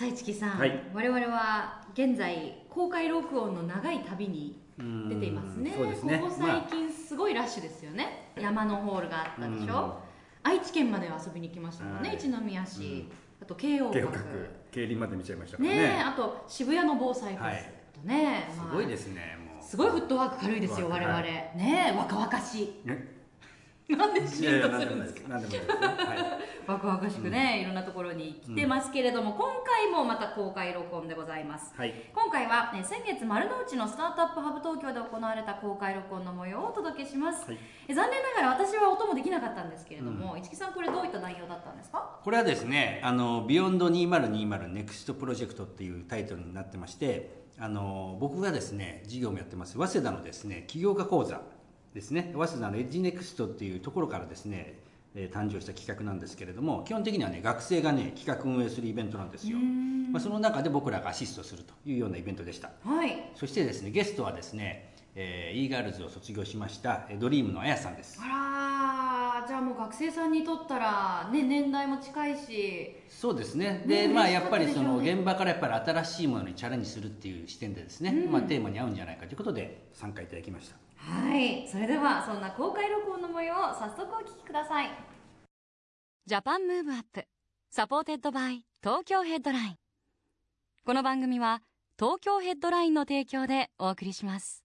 さあ市木さん、はい我々は現在公開録音の長い旅に出ていますね。そうですねここ最近すごいラッシュですよね。山のホールがあったでしうんょ。愛知県まで遊びに来ましたもんね。はい一宮市、あと慶応閣。競輪まで見ちゃいましたねえ、あと渋谷の防災フェスとね、すまあごいですねもうすごいフットワーク軽いですよ、我々。はいねえ、若々しい。ね なんでいシーンとするんですか？ないです。何でもないです。はい。ワクワクしくね、いろんなところに来てますけれども、今回もまた公開録音でございます。はい。今回は、ね、先月丸の内の Startup Hub 東京で行われた公開録音の模様をお届けします、はい。え残念ながら私はお供できなかったんですけれども、市木さんこれどういった内容だったんですか？これはですね、あの、 Beyond 2020 Next プロジェクトっていうタイトルになってまして、あの、僕がですね、事業もやってます、早稲田のですね、起業家講座ですね、早稲田の EDGE-NEXT っていうところからですね、えー誕生した企画なんですけれども、基本的にはね、学生がね、企画運営するイベントなんですよ。まあ、その中で僕らがアシストするというようなイベントでした。はいそしてですね、ゲストはですね、えー、e ガールズを卒業しました、えー Dream の Aya さんです。あらーじゃあもう学生さんにとったら、ね、年代も近いし。そうですね。ねで、まあやっぱりその現場からやっぱり新しいものにチャレンジするっていう視点でですね、まあテーマに合うんじゃないかということで参加いただきました。はい。それではそんな公開録音の模様を早速お聞きください。 Japan Move Up。Supported by 東京ヘッドライン。この番組は東京ヘッドラインの提供でお送りします。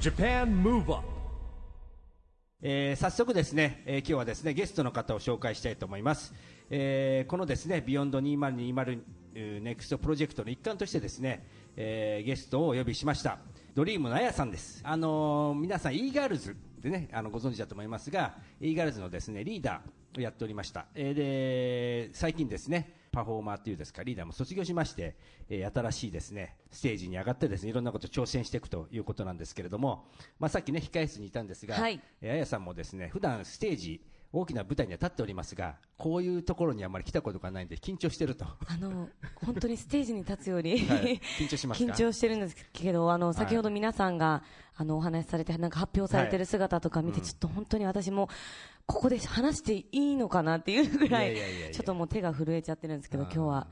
Japan Move Up えー早速ですね、えー今日はですねゲストの方を紹介したいと思います、えーこのですね beyond2020 NEXT Project の一環としてですね、えーゲストをお呼びしました。ドリームのあやさんです。あのー皆さん e ガールズでねあのご存知だと思いますが e ガールズのですねリーダーをやっておりました、えーで最近ですねパフォーマーっていうですかリーダーも卒業しまして、えー新しいですねステージに上がってですねいろんなことを挑戦していくということなんですけれども、まあ、さっきね控え室にいたんですが、はい。えーあやさんもですね普段ステージ大きな舞台には立っておりますがこういうところにあまり来たことがないんで緊張してると。あの本当にステージに立つより、はい。緊張しますか？緊張してるんですけど、あの先ほど皆さんが、あのお話しされて、なんか発表されてる姿とか見て、ちょっと本当に私も、ここで話していいのかなっていうぐらいちょっともう手が震えちゃってるんですけど、今日は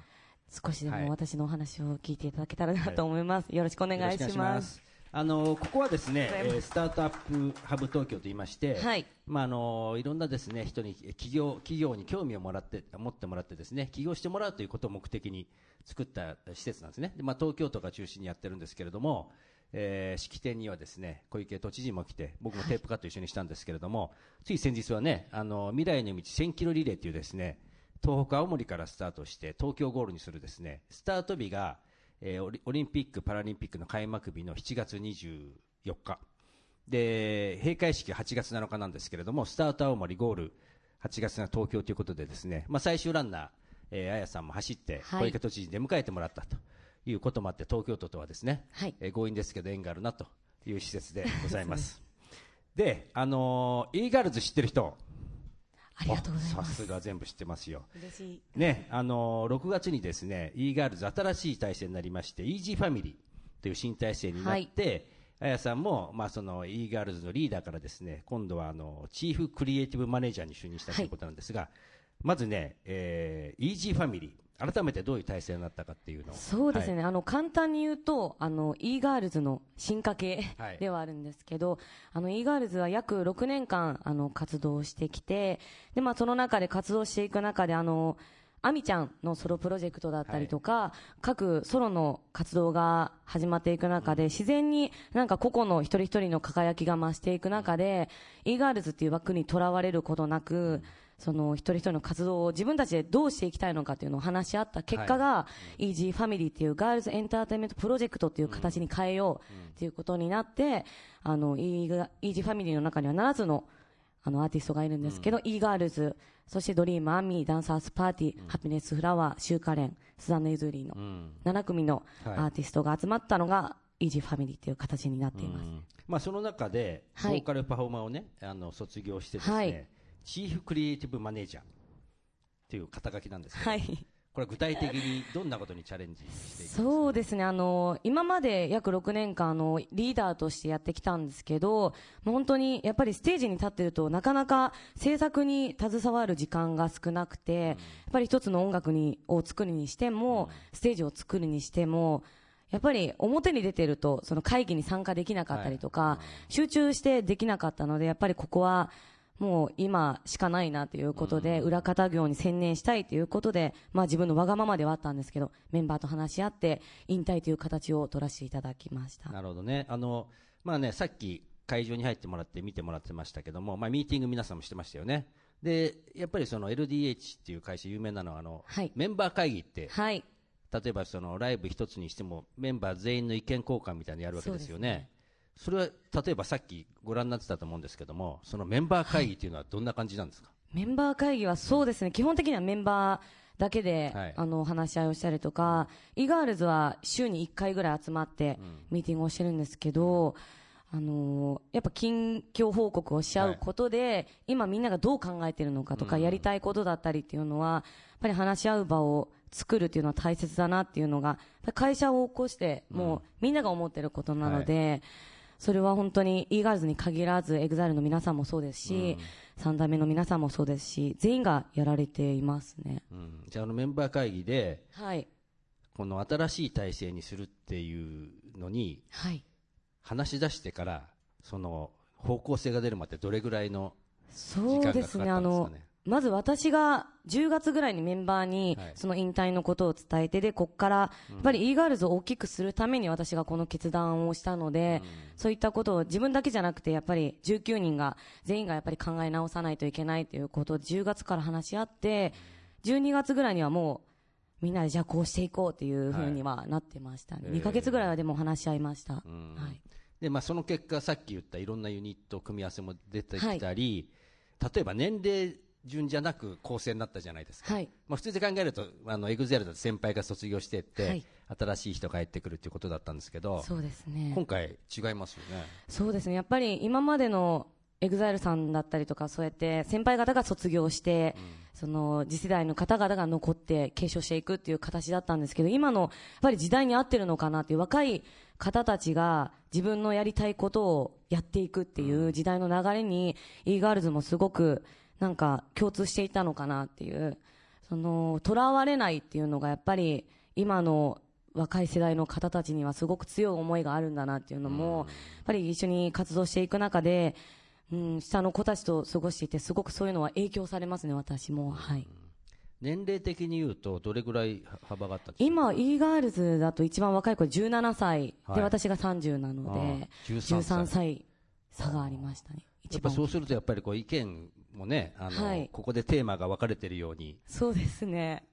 少しではい。も私のお話を聞いていただけたらなと思います。よろしくお願いよろしくお願いします。あのここはですね、えースタートアップハブ東京と言いまして、はいまああのいろんなですね人に企業企業に興味をもらって持ってもらってですね起業してもらうということを目的に作った施設なんですね。でまあ東京都が中心にやってるんですけれども。えー式典にはですね小池都知事も来て僕もテープカット一緒にしたんですけれども、つい先日はねあの未来の道1000キロリレーというですね東北青森からスタートして東京ゴールにするですねスタート日が、えーオリンピック・パラリンピックの開幕日の7月24日。で閉会式が8月7日なんですけれどもスタート青森ゴール8月が東京ということでですね、まあ、最終ランナー、えー、綾さんも走ってはい。小池都知事に出迎えてもらったということもあって東京都とはですね、はい。えー強引ですけど縁があるなという施設でございます。であのー、e ガールズ知ってる人？ありがとうございさます。すが全部知ってますよ嬉しい。ね、あのー6月にですね e ガールズ新しい体制になりまして EG ファミリーという新体制になって、あやさんも、まあ、その e ガールズのリーダーからですね今度はあのチーフクリエイティブマネージャーに就任したということなんですが、まずね、えー、EG ファミリー改めてどういう体制になったかっていうのを。そうですね、はい。あの簡単に言うと、あの e ガールズの進化系はい。ではあるんですけど、あの e ガールズは約6年間あの活動してきて、でまあその中で活動していく中であの。アミちゃんのソロプロジェクトだったりとか、各ソロの活動が始まっていく中で、自然になんか個々の一人一人の輝きが増していく中で、e ガールズっていう枠にとらわれることなく、その一人一人の活動を自分たちでどうしていきたいのかっていうのを話し合った結果が、EG ファミリーっていうガールズエンターテインメントプロジェクトっていう形に変えようっていうことになって、あの、EG ファミリーの中には7つのあのアーティストがいるんですけど、 E-girls、そして Dream、Ami、Dance Earth Party、Happiness、Flower、ShuuKaRen、スダンナユズユリーのうん。7組のはい。アーティストが集まったのが、 EG family っていう形になっています。うん。まあ、その中で、ボはい。ーカルパフォーマーをね、あの卒業してですね、はいチーフクリエイティブマネージャーっていう肩書きなんですけど、はい。これは具体的にどんなことにチャレンジしていそうですね、あの、今まで約6年間、あの、リーダーとしてやってきたんですけど、もう本当に、やっぱりステージに立ってると、なかなか制作に携わる時間が少なくて、やっぱり一つの音楽に、を作るにしても、ステージを作るにしても、やっぱり表に出てると、その会議に参加できなかったりとか、集中してできなかったので、やっぱりここは、もう今しかないなということで、裏方業に専念したいということで、まあ自分のわがままではあったんですけど、メンバーと話し合って、引退という形を取らせていただきました。なるほどね。あの、まあね、さっき会場に入ってもらって見てもらってましたけども、まあミーティング皆さんもしてましたよね。で、やっぱりその LDH っていう会社有名なのは、あの、はいメンバー会議って、はい。例えばそのライブ一つにしてもメンバー全員の意見交換みたいなのやるわけですよね。それは例えばさっきご覧になってたと思うんですけども、そのメンバー会議っていうのはどんな感じなんですか？メンバー会議はそうですね、基本的にはメンバーだけで、はい。あの、話し合いをしたりとか、イガールズは週に1回ぐらい集まって、ミーティングをしてるんですけど、あのーやっぱ近況報告をし合うことで、今みんながどう考えてるのかとか、やりたいことだったりっていうのは、やっぱり話し合う場を作るっていうのは大切だなっていうのが、会社を起こして、もうみんなが思ってることなので、それは本当に e ガールズに限らず、 EXILE の皆さんもそうですし、三代目の皆さんもそうですし、全員がやられていますね。うん、じゃああのメンバー会議で、はい。この新しい体制にするっていうのに、はい。話し出してから、その方向性が出るまでどれぐらいのそうですね、あの、まず私が10月ぐらいにメンバーにはいその引退のことを伝えて、で、こっから、やっぱり e ガールズを大きくするために私がこの決断をしたので、そういったことを自分だけじゃなくて、やっぱり19人が、全員がやっぱり考え直さないといけないということを10月から話し合って、12月ぐらいにはもう、みんなでじゃあこうしていこうっていうふうにはなってましたね。はい2ヶ月ぐらいはでも話し合いました。んはい。で、まあ、その結果、さっき言ったいろんなユニット組み合わせも出てきたり、例えば年齢順じゃなく構成になったじゃないですか。はい。まあ、普通で考えると、あの、 EXILE だと先輩が卒業してって、はい新しい人が入ってくるっていうことだったんですけど、そうですね。今回違いますよね。そうですね。やっぱり今までの EXILE さんだったりとか、そうやって先輩方が卒業して、その次世代の方々が残って継承していくっていう形だったんですけど、今のやっぱり時代に合ってるのかなっていう若い方たちが自分のやりたいことをやっていくっていう時代の流れに、e ガールズもすごくなんか共通していたのかなっていう、その、囚われないっていうのがやっぱり今の若い世代の方たちにはすごく強い思いがあるんだなっていうのも、やっぱり一緒に活動していく中で、うん、下の子たちと過ごしていて、すごくそういうのは影響されますね、私も。はい。年齢的に言うと、どれぐらい幅があったんですか？今、e ガールズだと一番若い子17歳。で、はい。私が30なので、あー13 13歳。差がありましたね。やっぱそうすると、やっぱりこう意見もね、あの、はいここでテーマが分かれてるように、そうですね。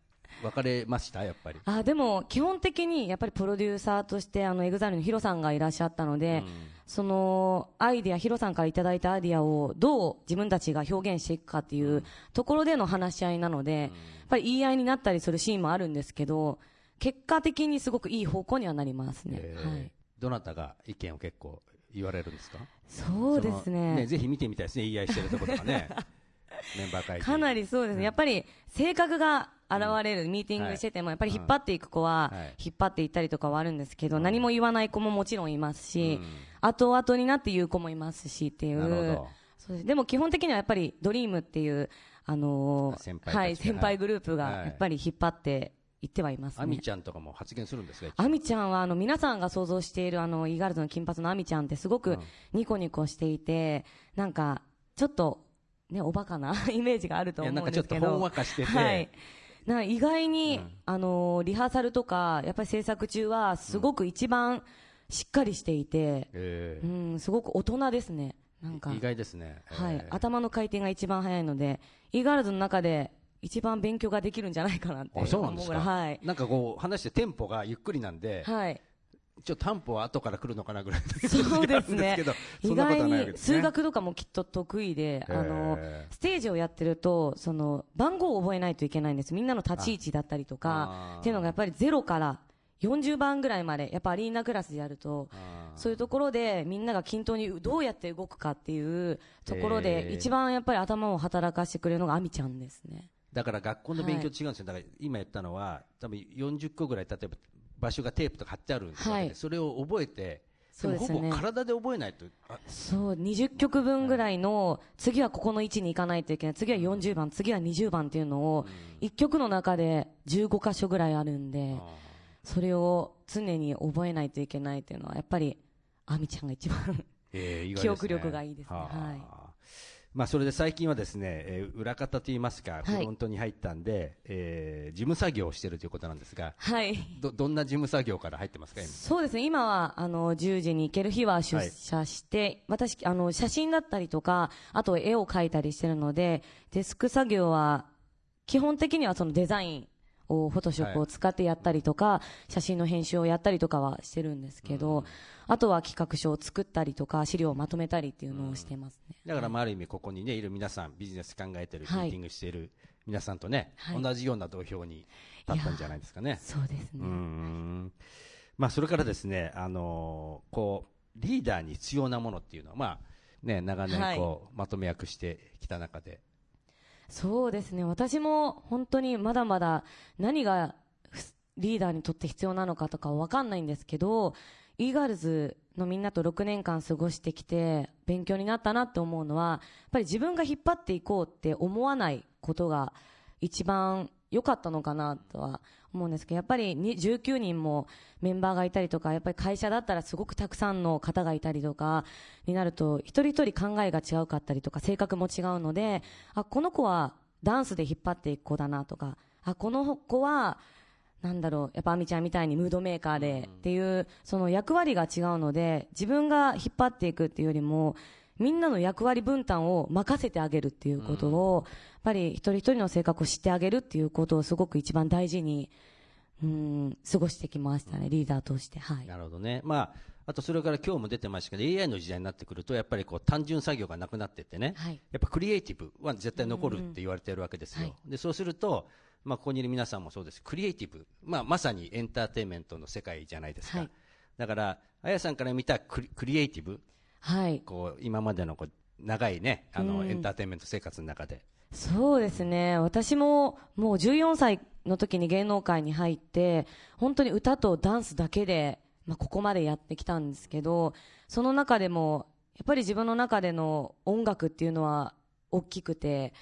分かれました？やっぱり。あ、でも、基本的に、やっぱりプロデューサーとして、あの、 EXILE の HIRO さんがいらっしゃったので、その、アイディア、 HIRO さんからいただいたアイディアを、どう自分たちが表現していくかっていうところでの話し合いなので、やっぱり言い合いになったりするシーンもあるんですけど、結果的にすごくいい方向にはなりますね。えーはい。どなたが意見を結構言われるんですか？そうですそのね。ぜひ見てみたいですね、言い合いしてるところとかね。メンバー会議。かなりそうですね。やっぱり、性格が現れる、ミーティングしてても、やっぱり引っ張っていく子ははい、引っ張っていったりとかはあるんですけど、何も言わない子ももちろんいますし、後々になって言う子もいますしっていなるほうど。そうです。でも基本的にはやっぱり、ドリームっていう、あのはい、先輩グループが、はい。やっぱり引っ張っていってはいますね。アミちゃんとかも発言するんですかアミちゃんは、あの、皆さんが想像している、あの、イーガールズの金髪のアミちゃんってすごくニコニコしていて、なんか、ちょっと、ね、おバカなイメージがあるといや、思なかちょっとうんんですけど。ほんわかしてて、はい。なんか意外に、うんあのーリハーサルとか、やっぱり制作中は、すごく一番しっかりしていて、えうん、すごく大人ですね。なんかー、意外ですね。はい、えー頭の回転が一番早いので、イーガールズの中で一番勉強ができるんじゃないかなってうなんですか？思うぐらいはい。なんかこう、話してテンポがゆっくりなんで、はい。ちょっと担保は後から来るのかなぐらい そうですね意外に数学とかもきっと得意で、あのステージをやってるとその番号を覚えないといけないんですみんなの立ち位置だったりとあかーっていうのがやっぱりゼロから40番ぐらいまでやっぱアリーナクラスでやるとそういうところでみんなが均等にどうやって動くかっていうところへでー一番やっぱり頭を働かせてくれるのがアミちゃんですね。だから学校の勉強違うんですよ、だから今言ったのは、多分40個ぐらい、例えば場所がテープとか貼ってあるわけで、はい。それを覚えて、そうですよね。もほぼ体で覚えないと、あそう、20曲分ぐらいの、次はここの位置に行かないといけない、次は40番、次は20番っていうのを、1曲の中で15箇所ぐらいあるんで、それを常に覚えないといけないっていうのは、やっぱり、アミちゃんが一番えー意外ですね。記憶力がいいですね。はあ。はいまあ、それで最近はですね、えー裏方といいますか、フはい。ロントに入ったんで、えー事務作業をしているということなんですが、はい。どどんな事務作業から入ってますか、今そうですね、今は、あの、10時に行ける日は出社して、私、あの、写真だったりとか、あと絵を描いたりしてるので、デスク作業は、基本的にはそのデザインを、フォトショップを使ってやったりとか、写真の編集をやったりとかはしてるんですけど、あとは企画書を作ったりとか、資料をまとめたりっていうのをしてますね。だからまあある意味、ここにね、いる皆さん、ビジネス考えてる、ミはい。ーティングしている皆さんとね、はい。同じような土俵に立ったんじゃないですかね。そうですね。まあ、それからですね、あのーこう、リーダーに必要なものっていうのは、まあ、ね、長年こう、まとめ役してきた中で、そうですね。私も本当にまだまだ何がリーダーにとって必要なのかとかわかんないんですけど、イーガールズのみんなと6年間過ごしてきて勉強になったなって思うのは、やっぱり自分が引っ張っていこうって思わないことが一番良かったのかなとは思うんですけど、やっぱり19人もメンバーがいたりとか、やっぱり会社だったらすごくたくさんの方がいたりとかになると、一人一人考えが違うかったりとか、性格も違うので、あ、この子はダンスで引っ張っていく子だなとか、あ、この子は、なんだろう、やっぱアミちゃんみたいにムードメーカーでっていう、その役割が違うので、自分が引っ張っていくっていうよりも、みんなの役割分担を任せてあげるっていうことを、やっぱり一人一人の性格を知ってあげるっていうことをすごく一番大事に、うん、過ごしてきましたね、リーダーとして。はい。なるほどね。まあ、あとそれから今日も出てましたけど、AI の時代になってくると、やっぱりこう単純作業がなくなってってね、はいやっぱクリエイティブは絶対残るって言われてるわけですよ。はいで、そうすると、まあ、ここにいる皆さんもそうです。クリエイティブ。まあ、まさにエンターテインメントの世界じゃないですか。はいだから、あやさんから見たクリクリエイティブ、はい。こう、今までのこう長いね、あの、うんエンターテインメント生活の中で。そうですね。私ももう14歳の時に芸能界に入って、本当に歌とダンスだけで、まあ、ここまでやってきたんですけど、その中でも、やっぱり自分の中での音楽っていうのは大きくて、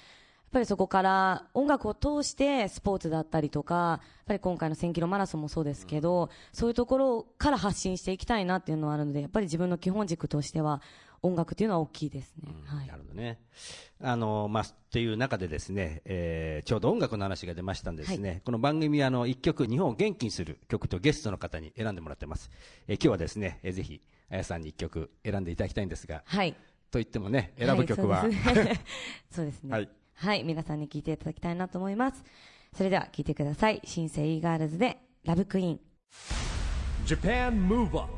ぱりそこから音楽を通してスポーツだったりとか、やっぱり今回の1000キロマラソンもそうですけど、そういうところから発信していきたいなっていうのはあるので、やっぱり自分の基本軸としては音楽っていうのは大きいですね。はいな。るほどね。あの、まあ、っていう中でですね、えーちょうど音楽の話が出ましたんでですね、この番組はあの、一曲、日本を元気にする曲とゲストの方に選んでもらってます。えー今日はですね、えーぜひ、あやさんに一曲選んでいただきたいんですが、はい。と言ってもね、選ぶ曲は、いそうですね すね。ははいい。皆さんに聞いていただきたいなと思います。それでは聞いてください。新生イーガールズでラブクイーン。Japan Move Up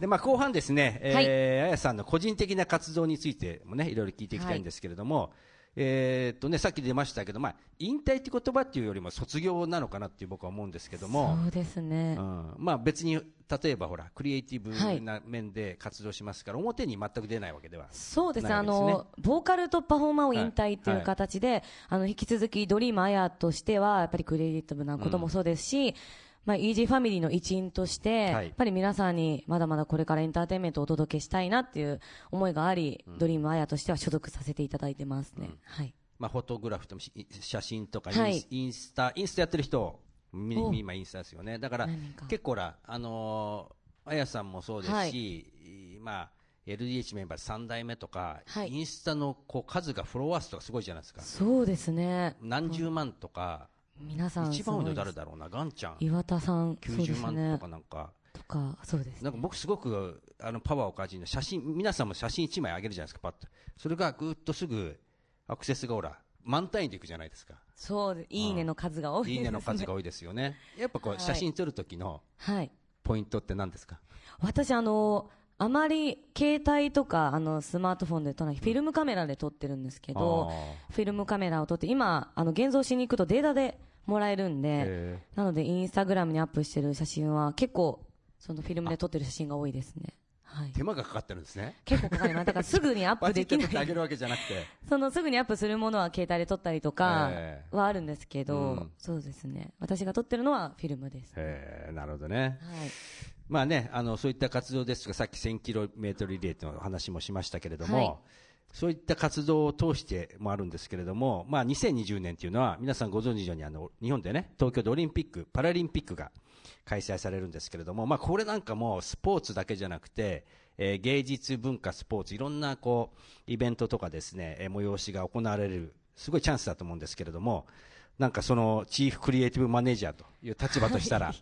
で、まあ、後半ですね、はいえーあやさんの個人的な活動についてもね、いろいろ聞いていきたいんですけれども、えーっとね、さっき出ましたけど、まあ、引退って言葉っていうよりも卒業なのかなっていう僕は思うんですけども、そうですね。うん、まあ別に、例えばほら、クリエイティブはいな面で活動しますから、表に全く出ないわけでは。そうですね。あの、ボーカルとパフォーマーを引退っていうはい形で、あの、引き続きドリームアヤとしては、やっぱりクリエイティブなこともそうですし、まあ、イージーファミリーの一員として、はいやっぱり皆さんにまだまだこれからエンターテインメントをお届けしたいなっていう思いがあり、ドリームアヤとしては所属させていただいてますね。はい。まあ、フォトグラフと写真とかインス、はいインスタ、インスタやってる人、今インスタですよね。だから結構ほら、あのーあやさんもそうですし、まあ、LDH メンバー3代目とか、はいインスタのこう数がフォロワー数とかすごいじゃないですか。そうですね。何十万とか、皆さん一番多いの誰だろうな、ガンちゃん。岩田さん、そうで90すね万とか。なんか。とか、そうですね。なんか僕すごくあのパワーを感じるの写真、皆さんも写真1枚あげるじゃないですか、パッと。それがぐーっとすぐアクセスがほら、満単位でいくじゃないですか。そうです。いいねの数が多いです、ね。いいねの数が多いですよね。やっぱこう、はい写真撮る時の、はい。ポイントって何ですか？私、あの、あまり携帯とか、あの、スマートフォンで撮らない、フィルムカメラで撮ってるんですけど、フィルムカメラを撮って、今、あの、現像しに行くとデータでもらえるんで、へなので、インスタグラムにアップしてる写真は、結構、そのフィルムで撮ってる写真が多いですね。はい。手間がかかってるんですね。結構かかります。だからすぐにアップ できない。るわけじゃなくて。そのすぐにアップするものは携帯で撮ったりとかええはあるんですけど、うんそうですね。私が撮ってるのはフィルムです。はい。へえなるほどね。まあね、あの、そういった活動ですとか、さっき 1000km リレーの話もしましたけれども、はいそういった活動を通してもあるんですけれども、まあ2020年っていうのは、皆さんご存知のように、あの、日本でね、東京でオリンピック、パラリンピックが開催されるんですけれども、まあこれなんかもスポーツだけじゃなくて、えー芸術、文化、スポーツ、いろんなこう、イベントとかですね、えー催しが行われる、すごいチャンスだと思うんですけれども、なんかその、チーフクリエイティブマネージャーという立場としたら、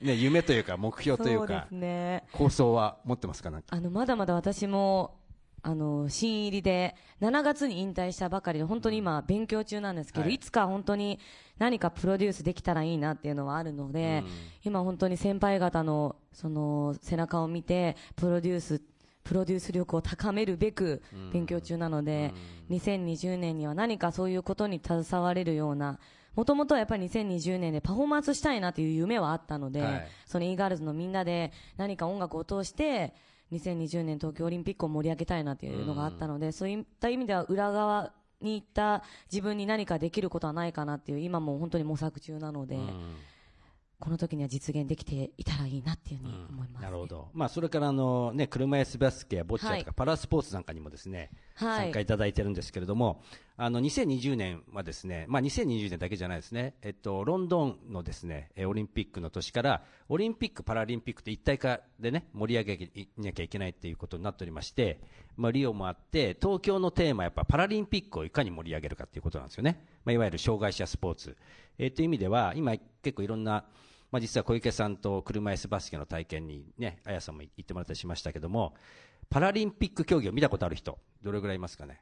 ね、夢というか目標というかそうね。構想は持ってますか？なんか。あの、まだまだ私も、あの、新入りで、7月に引退したばかりで、本当に今、勉強中なんですけど、はい。い、つか本当に何かプロデュースできたらいいなっていうのはあるので、今本当に先輩方の、その、背中を見て、プロデュース、プロデュース力を高めるべく勉強中なので、2020年には何かそういうことに携われるような、もともとはやっぱり2020年でパフォーマンスしたいなという夢はあったので、はい。その e ガールズのみんなで何か音楽を通して、2020年東京オリンピックを盛り上げたいなというのがあったので、そういった意味では裏側に行った自分に何かできることはないかなっていう、今も本当に模索中なので、この時には実現できていたらいいなっていうふうに思います、なるほ。ど。まあ、それからあのね、車椅子バスケやボッチャとか、はいパラスポーツなんかにもですね、はい参加いただいてるんですけれども、あの、2020年はですね、まあ、2020年だけじゃないですね、えっと、ロンドンのですね、オリンピックの年から、オリンピック、パラリンピックって一体化でね、盛り上げなきゃいけないっていうことになっておりまして、まあ、リオもあって、東京のテーマやっぱパラリンピックをいかに盛り上げるかっていうことなんですよね。まあ、いわゆる障害者スポーツ。えーという意味では、今結構いろんな、まあ、実は小池さんと車椅子バスケの体験にね、あやさんも行ってもらったりしましたけども、パラリンピック競技を見たことある人、どれぐらいいますかね？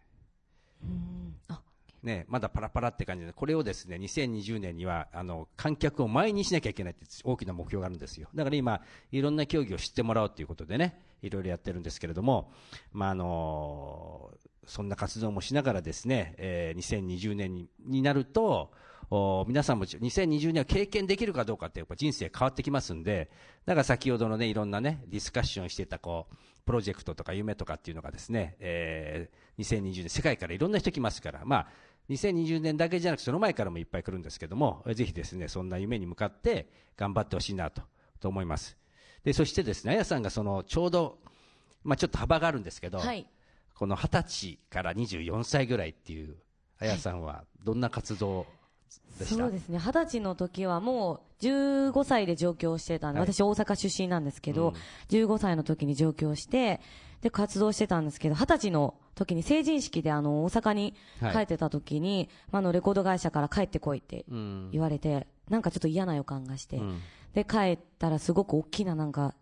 あね、まだパラパラって感じで、これをですね、2020年には、あの、観客を前にしなきゃいけないって大きな目標があるんですよ。だから今、いろんな競技を知ってもらおうということでね、いろいろやってるんですけれども、まあ、あのそんな活動もしながらですね、えー2020年にになると、お皆さんも2020年は経験できるかどうかってやっぱ人生変わってきますんで、だから先ほどのね、いろんなね、ディスカッションしてたこう、プロジェクトとか夢とかっていうのがですね、えー2020年世界からいろんな人来ますから、まあ、2020年だけじゃなくその前からもいっぱい来るんですけども、ぜひですね、そんな夢に向かって頑張ってほしいなと、と思います。で、そしてですね、あやさんがその、ちょうど、まあちょっと幅があるんですけど、はい。この20歳から24歳ぐらいっていう、あやさんはどんな活動でした、そうですね。二十歳の時はもう15歳で上京してたんで、はい。私大阪出身なんですけど、うん。15歳の時に上京して、で、活動してたんですけど、二十歳の時に成人式であの、大阪に帰ってた時に、まああの、レコード会社から帰ってこいってうん。言われて、なんかちょっと嫌な予感がして、うん。で、帰ったらすごく大きななんか、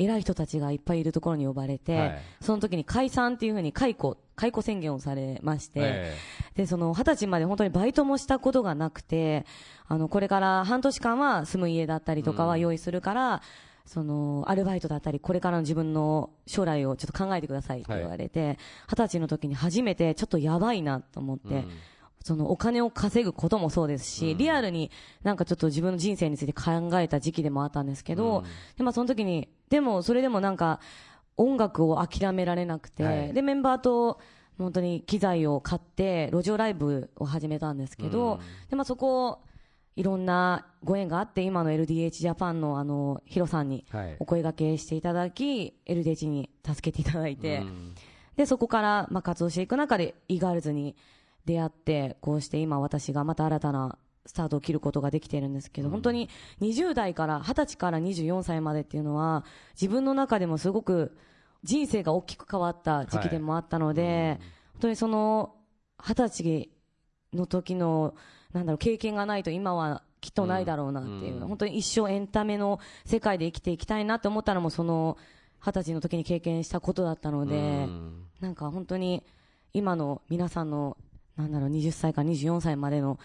偉い人たちがいっぱいいるところに呼ばれて、はい。その時に解散っていうふうに解雇、解雇宣言をされまして、えで、その、二十歳まで本当にバイトもしたことがなくて、あの、これから半年間は住む家だったりとかは用意するから、その、アルバイトだったり、これからの自分の将来をちょっと考えてくださいって言われて、二十、歳の時に初めてちょっとやばいなと思って、うんそのお金を稼ぐこともそうですし、リアルになんかちょっと自分の人生について考えた時期でもあったんですけど、うん。で、まあその時に、でもそれでもなんか音楽を諦められなくて、はい。で、メンバーと本当に機材を買って、路上ライブを始めたんですけど、うん。で、まあそこをいろんなご縁があって、今の LDH ジャパンのあの、ヒロさんにはい。お声掛けしていただき、LDH に助けていただいて、うん。で、そこから、まあ、活動していく中で、イガールズに出会って、こうして今私がまた新たなスタートを切ることができているんですけど、本当に20代から、20歳から24歳までっていうのは、自分の中でもすごく人生が大きく変わった時期でもあったので、本当にその、20歳の時の、なんだろう、経験がないと今はきっとないだろうなっていう、うん。本当に一生エンタメの世界で生きていきたいなって思ったのも、その、20歳の時に経験したことだったので、うん。なんか本当に今の皆さんの、なんだろう、20歳から24歳までの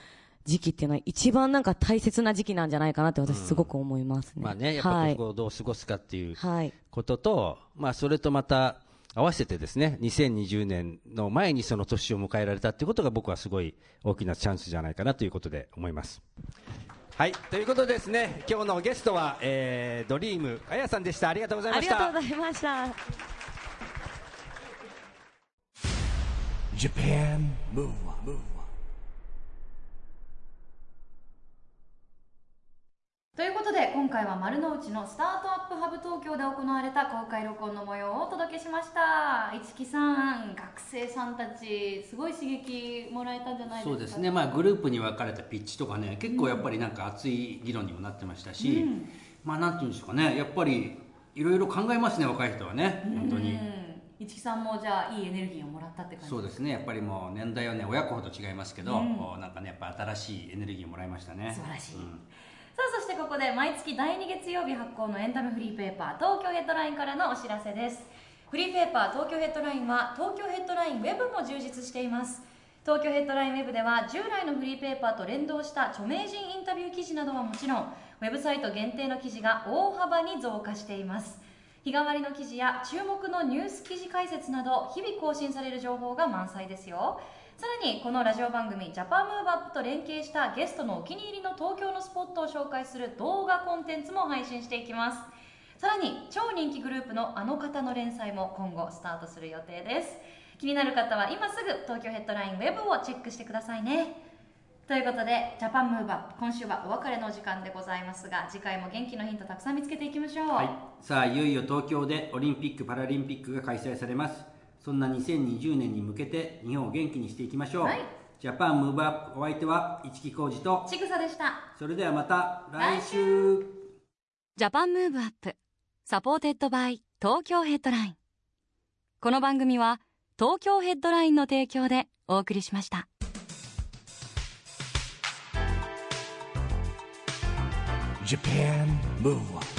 時期っていうのは一番なんか大切な時期なんじゃないかなって私すごく思いますね。まあね、やっぱはいりどう過ごすかっていうはい。ことと、まあそれとまた合わせてですね、2020年の前にその年を迎えられたっていうことが僕はすごい大きなチャンスじゃないかなということで思います。はい、ということでですね、今日のゲストは、えー、ドリームあやさんでした。ありがとうございあました。りがとうございました。Japan Move Up, ということで今回は丸の内のスタートアップハブ東京で行われた公開録音の模様をお届けしました。市木さん学生さんたちすごい刺激もらえたんじゃないですか？そうですね、まあ、グループに分かれたピッチとかね結構やっぱりなんか熱い議論にもなってましたし、まあなんていうんでしょうかね。やっぱりいろいろ考えますね若い人はね。本当に、うん市木さんもじゃあいいエネルギーをもらったって感じそうですね。やっぱりもう年代はね親子ほど違いますけど、こうなんかねやっぱ新しいエネルギーをもらいましたね。素晴らしい。うん。さあそしてここで毎月第2月曜日発行のエンタメフリーペーパー東京ヘッドラインからのお知らせです。フリーペーパー東京ヘッドラインは東京ヘッドラインウェブも充実しています。東京ヘッドラインウェブでは従来のフリーペーパーと連動した著名人インタビュー記事などはもちろんウェブサイト限定の記事が大幅に増加しています日替わりの記事や注目のニュース記事解説など日々更新される情報が満載ですよ。さらにこのラジオ番組「ジャパンムーブアップと連携したゲストのお気に入りの東京のスポットを紹介する動画コンテンツも配信していきます。さらに超人気グループのあの方の連載も今後スタートする予定です。気になる方は今すぐ東京ヘッドラインウェブをチェックしてくださいね。ということで Japan Move Up 今週はお別れのお時間でございますが次回も元気のヒントたくさん見つけていきましょう、はい、さあいよいよ東京でオリンピック・パラリンピックが開催されます。そんな2020年に向けて日本を元気にしていきましょう、はい。ジャパンムーブアップお相手は市木浩二とちぐさでした。それではまた来来週。 Japan Move Up supported by 東京ヘッドライン。この番組は東京ヘッドラインの提供でお送りしました Japan Move